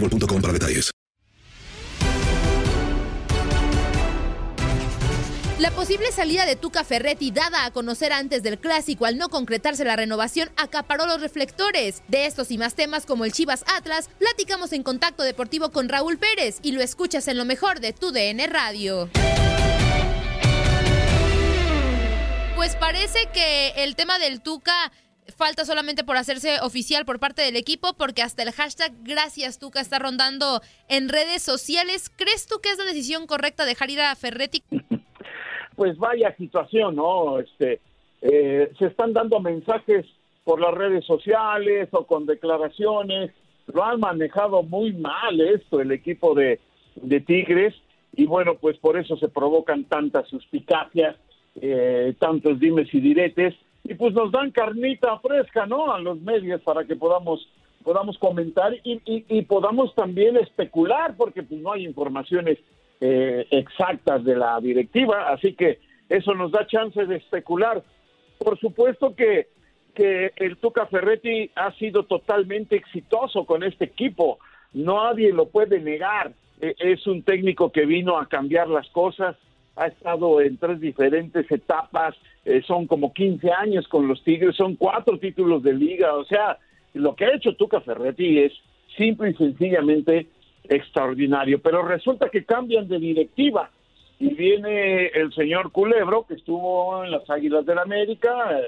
para detalles. La posible salida de Tuca Ferretti dada a conocer antes del clásico al no concretarse la renovación acaparó los reflectores. De estos y más temas como el Chivas Atlas, platicamos en Contacto Deportivo con Raúl Pérez y lo escuchas en lo mejor de tu DN Radio. Pues parece que el tema del Tuca falta solamente por hacerse oficial por parte del equipo porque hasta el hashtag Gracias Tuca está rondando en redes sociales. ¿Crees tú que es la decisión correcta dejar ir a Ferretti? pues vaya situación, ¿no? Este, eh, se están dando mensajes por las redes sociales o con declaraciones. Lo han manejado muy mal esto el equipo de, Tigres y bueno, pues por eso se provocan tantas suspicacias, eh, tantos dimes y diretes y pues nos dan carnita fresca, ¿no? A los medios para que podamos podamos comentar y, podamos también especular porque pues no hay informaciones eh, exactas de la directiva, así que eso nos da chance de especular. Por supuesto que, que el Tuca Ferretti ha sido totalmente exitoso con este equipo, nadie lo puede negar. Eh, es un técnico que vino a cambiar las cosas, ha estado en tres diferentes etapas, eh, son como 15 años con los Tigres, son cuatro títulos de liga, o sea, lo que ha hecho Tuca Ferretti es simple y sencillamente extraordinario, pero resulta que cambian de directiva y viene el señor Culebro que estuvo en las Águilas del la América, eh,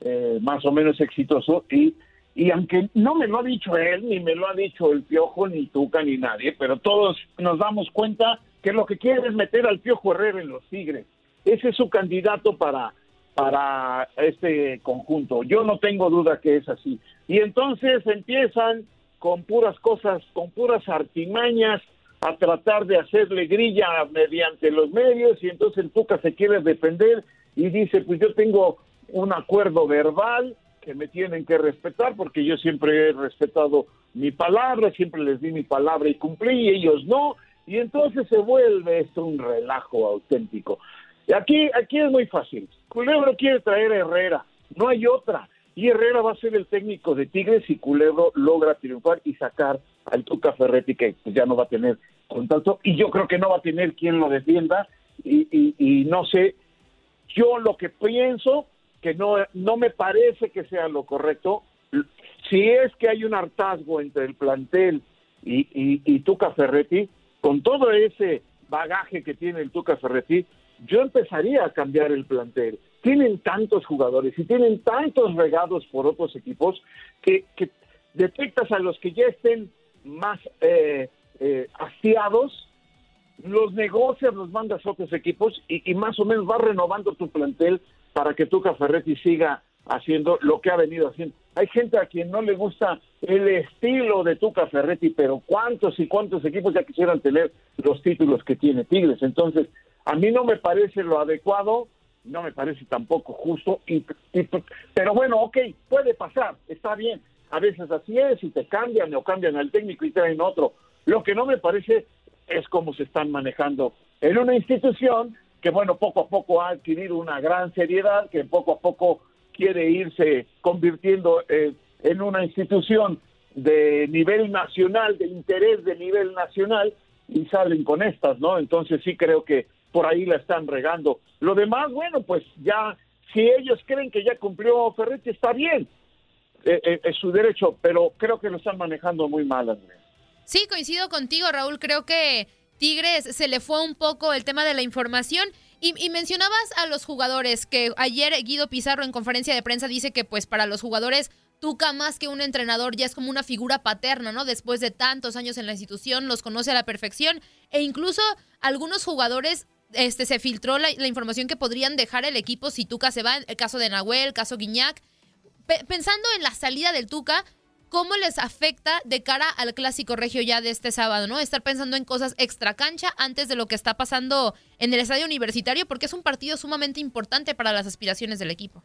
eh, más o menos exitoso y y aunque no me lo ha dicho él, ni me lo ha dicho el Piojo, ni Tuca, ni nadie, pero todos nos damos cuenta que lo que quiere es meter al Piojo Herrera en los Tigres. Ese es su candidato para, para este conjunto. Yo no tengo duda que es así. Y entonces empiezan con puras cosas, con puras artimañas, a tratar de hacerle grilla mediante los medios y entonces el Tuca se quiere defender y dice, pues yo tengo un acuerdo verbal que me tienen que respetar porque yo siempre he respetado mi palabra, siempre les di mi palabra y cumplí y ellos no, y entonces se vuelve esto un relajo auténtico. Aquí, aquí es muy fácil. Culebro quiere traer a Herrera, no hay otra. Y Herrera va a ser el técnico de Tigres y Culebro logra triunfar y sacar al Tuca Ferretti que pues, ya no va a tener contacto y yo creo que no va a tener quien lo defienda y, y, y no sé, yo lo que pienso que no, no me parece que sea lo correcto. Si es que hay un hartazgo entre el plantel y, y, y Tuca Ferretti, con todo ese bagaje que tiene el Tuca Ferretti, yo empezaría a cambiar el plantel. Tienen tantos jugadores y tienen tantos regados por otros equipos que, detectas a los que ya estén más eh, eh, los negocias, los mandas a otros equipos y, y más o menos vas renovando tu plantel para que Tuca Ferretti siga haciendo lo que ha venido haciendo. Hay gente a quien no le gusta el estilo de Tuca Ferretti, pero cuántos y cuántos equipos ya quisieran tener los títulos que tiene Tigres. Entonces, a mí no me parece lo adecuado, no me parece tampoco justo, y, pero bueno, ok, puede pasar, está bien. A veces así es, y te cambian o cambian al técnico y traen otro. Lo que no me parece es cómo se están manejando en una institución que, bueno, poco a poco ha adquirido una gran seriedad, que poco a poco quiere irse convirtiendo eh, en una institución de nivel nacional, de interés de nivel nacional, y salen con estas, ¿no? Entonces sí creo que por ahí la están regando. Lo demás, bueno, pues ya, si ellos creen que ya cumplió Ferretti, está bien, eh, eh, es su derecho, pero creo que lo están manejando muy mal, Andrés. Sí, coincido contigo, Raúl. Creo que Tigres se le fue un poco el tema de la información. Y, mencionabas a los jugadores, que ayer Guido Pizarro en conferencia de prensa dice que pues para los jugadores Tuca más que un entrenador ya es como una figura paterna, ¿no? Después de tantos años en la institución, los conoce a la perfección e incluso algunos jugadores este se filtró la, información que podrían dejar el equipo si Tuca se va, el caso de Nahuel, el caso Guiñac. Pe- pensando en la salida del Tuca, ¿cómo les afecta de cara al clásico regio ya de este sábado, no? Estar pensando en cosas extra cancha antes de lo que está pasando en el estadio universitario, porque es un partido sumamente importante para las aspiraciones del equipo.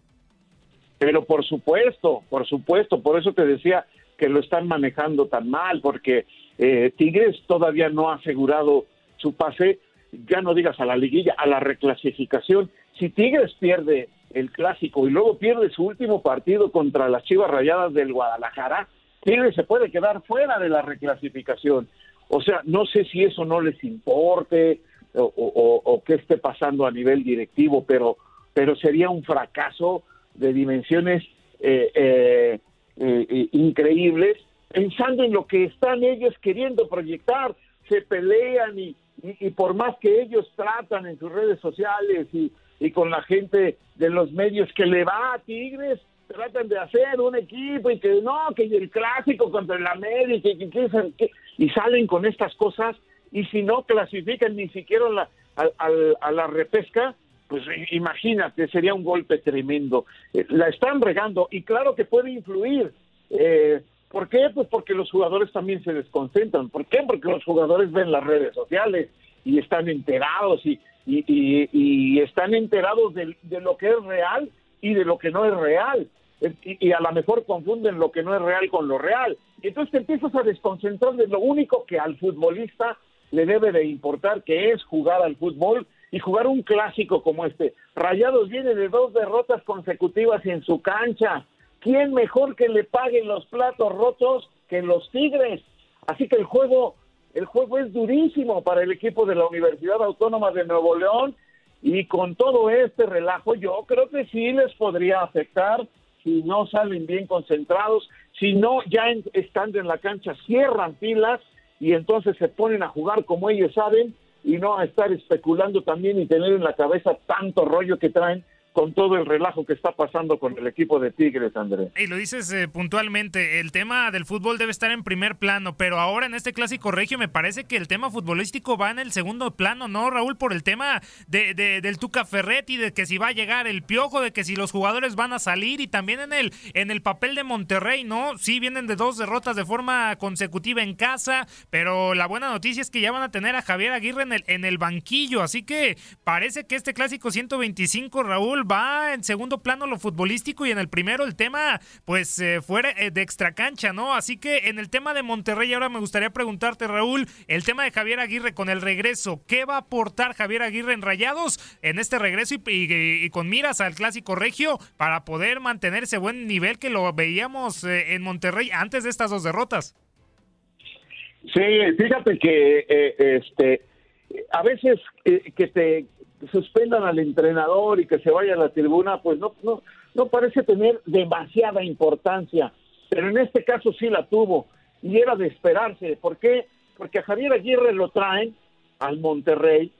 Pero por supuesto, por supuesto, por eso te decía que lo están manejando tan mal, porque eh, Tigres todavía no ha asegurado su pase, ya no digas a la liguilla, a la reclasificación. Si Tigres pierde el clásico y luego pierde su último partido contra las Chivas Rayadas del Guadalajara, Tigres se puede quedar fuera de la reclasificación. O sea, no sé si eso no les importe o, qué esté pasando a nivel directivo, pero, pero sería un fracaso de dimensiones eh, eh, eh, eh, increíbles, pensando en lo que están ellos queriendo proyectar, se pelean y, por más que ellos tratan en sus redes sociales y con la gente de los medios que le va a Tigres, tratan de hacer un equipo y que no, que el clásico contra el América y, que, y salen con estas cosas y si no clasifican ni siquiera la, a, a- la repesca, pues imagínate, sería un golpe tremendo. Eh, la están regando y claro que puede influir. Eh, ¿Por qué? Pues porque los jugadores también se desconcentran. ¿Por qué? Porque los jugadores ven las redes sociales y están enterados y, y, y- y están enterados de, de lo que es real y de lo que no es real. Y, a lo mejor confunden lo que no es real con lo real. Entonces te empiezas a desconcentrar de lo único que al futbolista le debe de importar, que es jugar al fútbol y jugar un clásico como este. Rayados viene de dos derrotas consecutivas en su cancha. ¿Quién mejor que le paguen los platos rotos que los Tigres? Así que el juego, el juego es durísimo para el equipo de la Universidad Autónoma de Nuevo León y con todo este relajo yo creo que sí les podría afectar si no salen bien concentrados, si no ya en- estando en la cancha cierran pilas y entonces se ponen a jugar como ellos saben y no a estar especulando también y tener en la cabeza tanto rollo que traen con todo el relajo que está pasando con el equipo de Tigres, Andrés. Y lo dices eh, puntualmente, el tema del fútbol debe estar en primer plano, pero ahora en este clásico regio me parece que el tema futbolístico va en el segundo plano, ¿no, Raúl? Por el tema de, de- del Tuca Ferretti, de que si va a llegar el piojo, de que si los jugadores van a salir y también en el, en el papel de Monterrey, ¿no? Sí, vienen de dos derrotas de forma consecutiva en casa, pero la buena noticia es que ya van a tener a Javier Aguirre en el, en el banquillo, así que parece que este clásico 125, Raúl, va en segundo plano lo futbolístico y en el primero el tema, pues, eh, fuera eh, de extracancha, ¿no? Así que en el tema de Monterrey, ahora me gustaría preguntarte, Raúl, el tema de Javier Aguirre con el regreso, ¿qué va a aportar Javier Aguirre en Rayados en este regreso y, con miras al clásico regio para poder mantener ese buen nivel que lo veíamos eh, en Monterrey antes de estas dos derrotas? Sí, fíjate que eh, este a veces que te suspendan al entrenador y que se vaya a la tribuna, pues no no no parece tener demasiada importancia, pero en este caso sí la tuvo y era de esperarse. ¿Por qué? Porque a Javier Aguirre lo traen al Monterrey,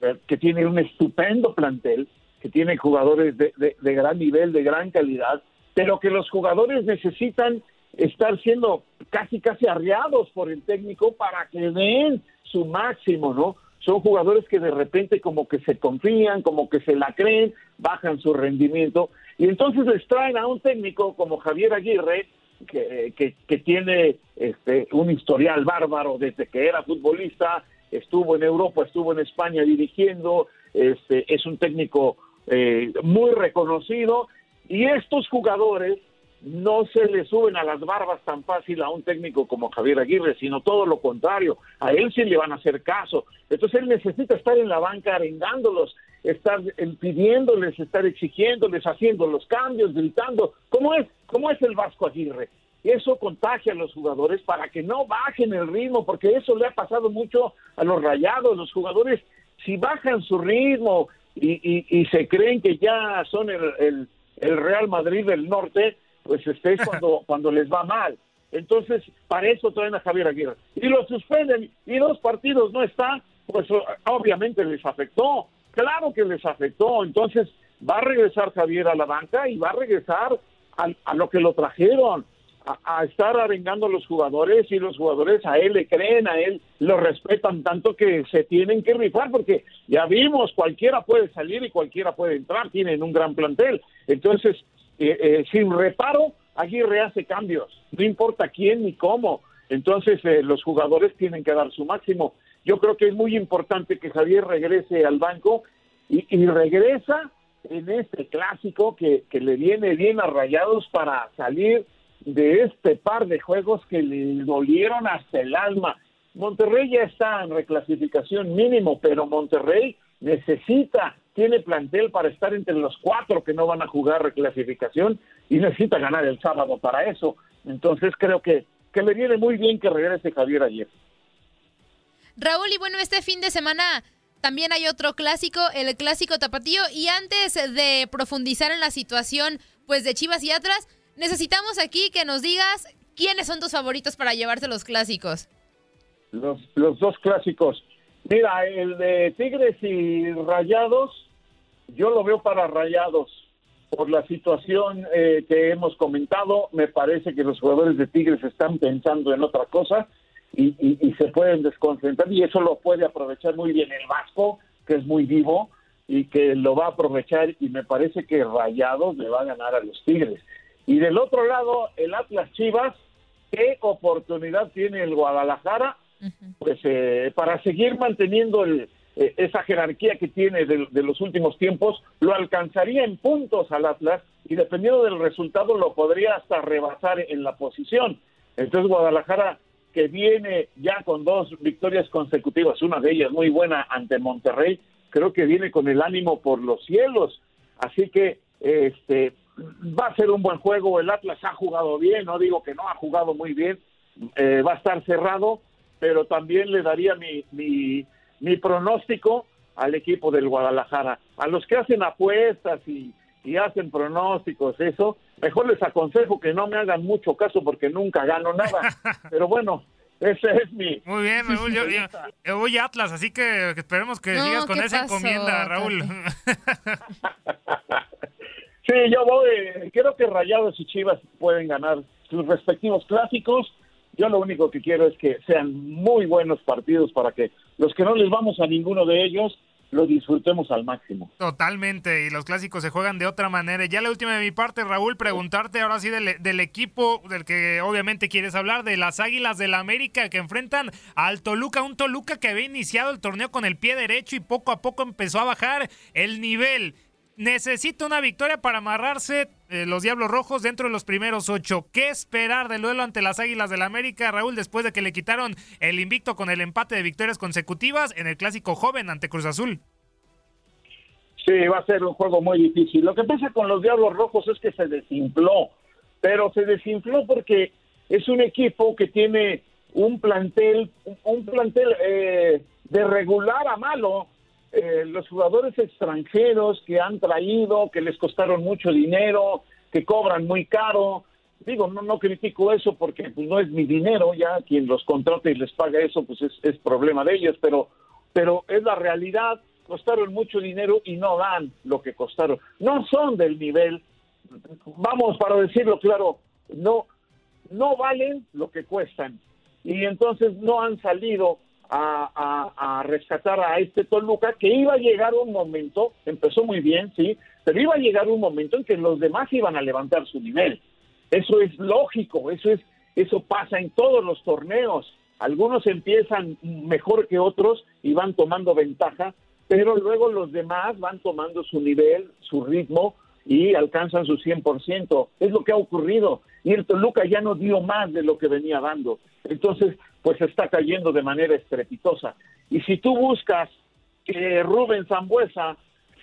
eh, que tiene un estupendo plantel, que tiene jugadores de, de- de gran nivel, de gran calidad, pero que los jugadores necesitan estar siendo casi casi arriados por el técnico para que den su máximo, ¿no? Son jugadores que de repente como que se confían, como que se la creen, bajan su rendimiento. Y entonces les traen a un técnico como Javier Aguirre que, que, tiene este, un historial bárbaro desde que era futbolista, estuvo en Europa, estuvo en España dirigiendo, este, es un técnico eh, muy reconocido. Y estos jugadores no se le suben a las barbas tan fácil a un técnico como Javier Aguirre, sino todo lo contrario, a él sí le van a hacer caso. Entonces él necesita estar en la banca arengándolos, estar pidiéndoles, estar exigiéndoles, haciendo los cambios, gritando. ¿Cómo es? ¿Cómo es el Vasco Aguirre? Eso contagia a los jugadores para que no bajen el ritmo, porque eso le ha pasado mucho a los rayados. Los jugadores, si bajan su ritmo y, se creen que ya son el Real Madrid del Norte, pues este es cuando, cuando les va mal. Entonces, para eso traen a Javier Aguirre. Y lo suspenden y dos partidos no están, pues obviamente les afectó. Claro que les afectó. Entonces, va a regresar Javier a la banca y va a regresar a, lo que lo trajeron, a, a, estar arengando a los jugadores y los jugadores a él le creen, a él lo respetan tanto que se tienen que rifar porque ya vimos, cualquiera puede salir y cualquiera puede entrar, tienen un gran plantel. Entonces, eh, eh, sin reparo, Aguirre hace cambios, no importa quién ni cómo. Entonces eh, los jugadores tienen que dar su máximo. Yo creo que es muy importante que Javier regrese al banco y, regresa en este clásico que, que, le viene bien a Rayados para salir de este par de juegos que le dolieron hasta el alma. Monterrey ya está en reclasificación mínimo, pero Monterrey necesita tiene plantel para estar entre los cuatro que no van a jugar reclasificación y necesita ganar el sábado para eso. Entonces creo que, que le viene muy bien que regrese Javier ayer. Raúl, y bueno, este fin de semana también hay otro clásico, el clásico tapatío. Y antes de profundizar en la situación pues de Chivas y Atlas, necesitamos aquí que nos digas quiénes son tus favoritos para llevarse los clásicos. Los, los dos clásicos. Mira, el de Tigres y Rayados, yo lo veo para Rayados. Por la situación eh, que hemos comentado, me parece que los jugadores de Tigres están pensando en otra cosa y, se pueden desconcentrar y eso lo puede aprovechar muy bien el Vasco, que es muy vivo y que lo va a aprovechar y me parece que Rayados le va a ganar a los Tigres. Y del otro lado, el Atlas Chivas, ¿qué oportunidad tiene el Guadalajara? Pues eh, para seguir manteniendo el, eh, esa jerarquía que tiene de, los últimos tiempos, lo alcanzaría en puntos al Atlas y dependiendo del resultado lo podría hasta rebasar en la posición. Entonces Guadalajara, que viene ya con dos victorias consecutivas, una de ellas muy buena ante Monterrey, creo que viene con el ánimo por los cielos. Así que este va a ser un buen juego. El Atlas ha jugado bien, no digo que no, ha jugado muy bien. Eh, va a estar cerrado, pero también le daría mi, mi mi pronóstico al equipo del Guadalajara. A los que hacen apuestas y, hacen pronósticos, eso, mejor les aconsejo que no me hagan mucho caso porque nunca gano nada. Pero bueno, ese es mi. Muy bien, Raúl. Yo, voy a Atlas, así que esperemos que sigas con esa encomienda, Raúl. sí, yo voy. Creo que Rayados y Chivas pueden ganar sus respectivos clásicos. Yo lo único que quiero es que sean muy buenos partidos para que los que no les vamos a ninguno de ellos lo disfrutemos al máximo. Totalmente, y los clásicos se juegan de otra manera. Ya la última de mi parte, Raúl, preguntarte ahora sí del, equipo del que obviamente quieres hablar, de las Águilas del la América que enfrentan al Toluca, un Toluca que había iniciado el torneo con el pie derecho y poco a poco empezó a bajar el nivel necesita una victoria para amarrarse eh, los Diablos Rojos dentro de los primeros ocho. ¿Qué esperar del duelo ante las Águilas del la América, Raúl, después de que le quitaron el invicto con el empate de victorias consecutivas en el clásico joven ante Cruz Azul? Sí, va a ser un juego muy difícil. Lo que pasa con los Diablos Rojos es que se desinfló, pero se desinfló porque es un equipo que tiene un plantel, un plantel eh, de regular a malo eh, los jugadores extranjeros que han traído, que les costaron mucho dinero, que cobran muy caro. Digo, no, no critico eso porque pues, no es mi dinero, ya quien los contrata y les paga eso, pues es, problema de ellos, pero, pero es la realidad, costaron mucho dinero y no dan lo que costaron. No son del nivel, vamos, para decirlo claro, no, no valen lo que cuestan. Y entonces no han salido a, a, rescatar a este Toluca, que iba a llegar un momento, empezó muy bien, sí, pero iba a llegar un momento en que los demás iban a levantar su nivel. Eso es lógico, eso es, eso pasa en todos los torneos. Algunos empiezan mejor que otros y van tomando ventaja, pero luego los demás van tomando su nivel, su ritmo y alcanzan su 100%. Es lo que ha ocurrido. Y el Toluca ya no dio más de lo que venía dando. Entonces, pues está cayendo de manera estrepitosa. Y si tú buscas que Rubén Zambuesa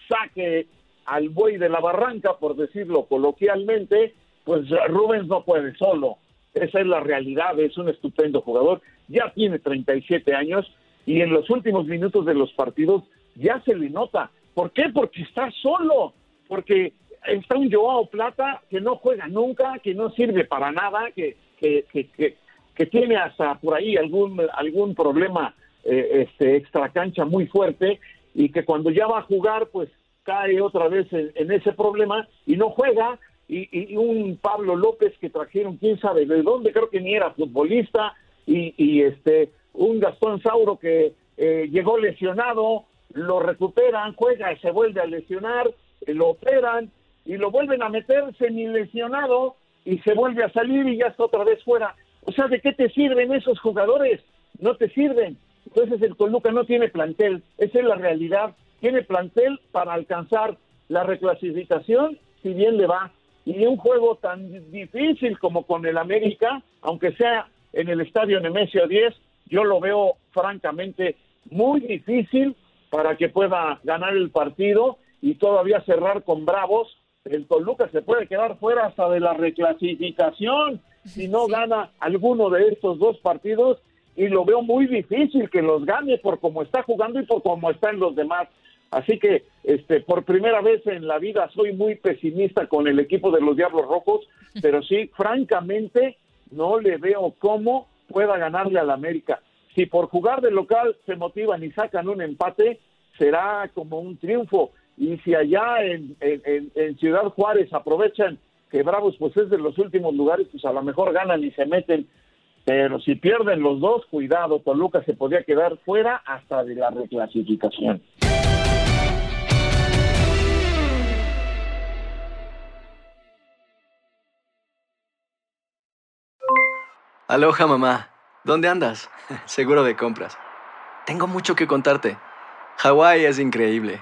saque al buey de la barranca, por decirlo coloquialmente, pues Rubens no puede solo. Esa es la realidad, es un estupendo jugador. Ya tiene 37 años y en los últimos minutos de los partidos ya se le nota. ¿Por qué? Porque está solo. Porque está un Joao Plata que no juega nunca, que no sirve para nada, que, que, que, que tiene hasta por ahí algún, algún problema eh, este, extra cancha muy fuerte y que cuando ya va a jugar, pues cae otra vez en, ese problema y no juega. Y, un Pablo López que trajeron quién sabe de dónde, creo que ni era futbolista, y, este un Gastón Sauro que eh, llegó lesionado, lo recuperan, juega y se vuelve a lesionar, lo operan y lo vuelven a meter semi lesionado y se vuelve a salir y ya está otra vez fuera. O sea, ¿de qué te sirven esos jugadores? No te sirven. Entonces el Toluca no tiene plantel, esa es la realidad. Tiene plantel para alcanzar la reclasificación, si bien le va. Y un juego tan difícil como con el América, aunque sea en el estadio Nemesio 10, yo lo veo francamente muy difícil para que pueda ganar el partido y todavía cerrar con Bravos. El Toluca se puede quedar fuera hasta de la reclasificación si no gana alguno de estos dos partidos y lo veo muy difícil que los gane por cómo está jugando y por cómo están los demás. Así que este por primera vez en la vida soy muy pesimista con el equipo de los Diablos Rojos, pero sí, francamente no le veo cómo pueda ganarle al América. Si por jugar de local se motivan y sacan un empate, será como un triunfo. Y si allá en, Ciudad Juárez aprovechan que Bravos pues es de los últimos lugares, pues a lo mejor ganan y se meten, pero si pierden los dos, cuidado, Toluca se podría quedar fuera hasta de la reclasificación. Aloha mamá, ¿dónde andas? Seguro de compras. Tengo mucho que contarte. Hawái es increíble.